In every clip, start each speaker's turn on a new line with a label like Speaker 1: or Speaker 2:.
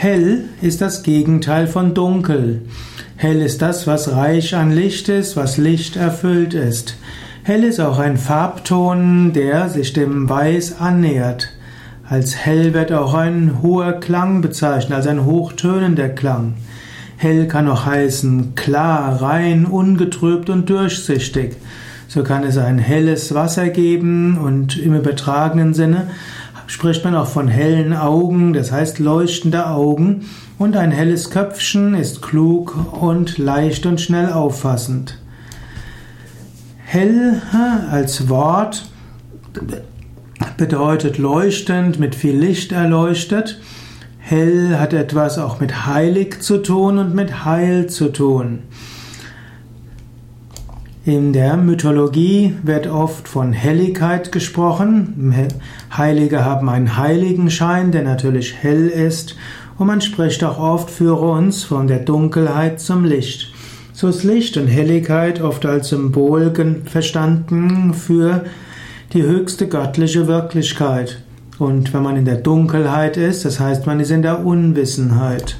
Speaker 1: Hell ist das Gegenteil von dunkel. Hell ist das, was reich an Licht ist, was Licht erfüllt ist. Hell ist auch ein Farbton, der sich dem Weiß annähert. Als hell wird auch ein hoher Klang bezeichnet, also ein hochtönender Klang. Hell kann auch heißen klar, rein, ungetrübt und durchsichtig. So kann es ein helles Wasser geben und im übertragenen Sinne spricht man auch von hellen Augen, das heißt leuchtende Augen. Und ein helles Köpfchen ist klug und leicht und schnell auffassend. Hell als Wort bedeutet leuchtend, mit viel Licht erleuchtet. Hell hat etwas auch mit heilig zu tun und mit heil zu tun. In der Mythologie wird oft von Helligkeit gesprochen. Heilige haben einen Heiligenschein, der natürlich hell ist. Und man spricht auch oft, führe uns von der Dunkelheit zum Licht. So ist Licht und Helligkeit oft als Symbol verstanden für die höchste göttliche Wirklichkeit. Und wenn man in der Dunkelheit ist, das heißt, man ist in der Unwissenheit.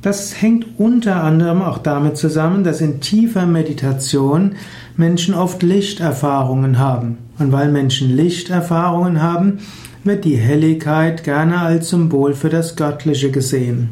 Speaker 1: Das hängt unter anderem auch damit zusammen, dass in tiefer Meditation Menschen oft Lichterfahrungen haben. Und weil Menschen Lichterfahrungen haben, wird die Helligkeit gerne als Symbol für das Göttliche gesehen.